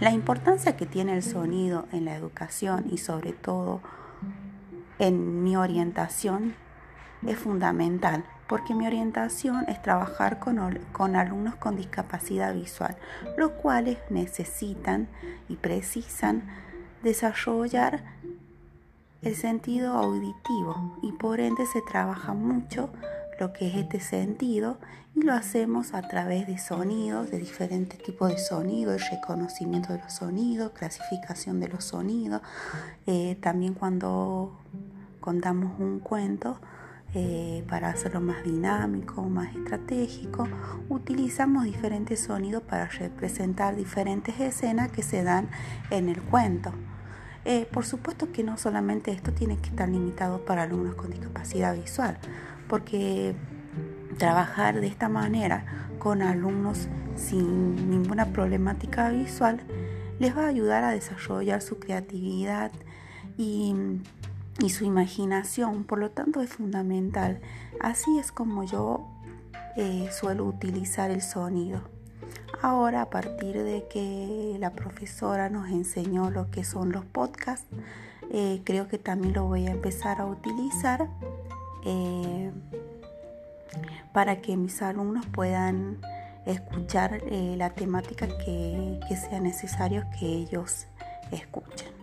La importancia que tiene el sonido en la educación y sobre todo en mi orientación es fundamental porque mi orientación es trabajar con, alumnos con discapacidad visual, los cuales necesitan y precisan desarrollar el sentido auditivo y por ende se trabaja mucho lo que es este sentido y lo hacemos a través de sonidos, de diferentes tipos de sonidos, el reconocimiento de los sonidos, clasificación de los sonidos. Eh, también cuando contamos un cuento, eh, para hacerlo más dinámico, más estratégico, utilizamos diferentes sonidos para representar diferentes escenas que se dan en el cuento. Eh, por supuesto que no solamente esto tiene que estar limitado para alumnos con discapacidad visual, porque trabajar de esta manera con alumnos sin ninguna problemática visual les va a ayudar a desarrollar su creatividad y, su imaginación, por lo tanto es fundamental. Así es como yo eh, suelo utilizar el sonido. Ahora, a partir de que la profesora nos enseñó lo que son los podcasts, eh, creo que también lo voy a empezar a utilizar eh, para que mis alumnos puedan escuchar eh, la temática que sea necesario que ellos escuchen.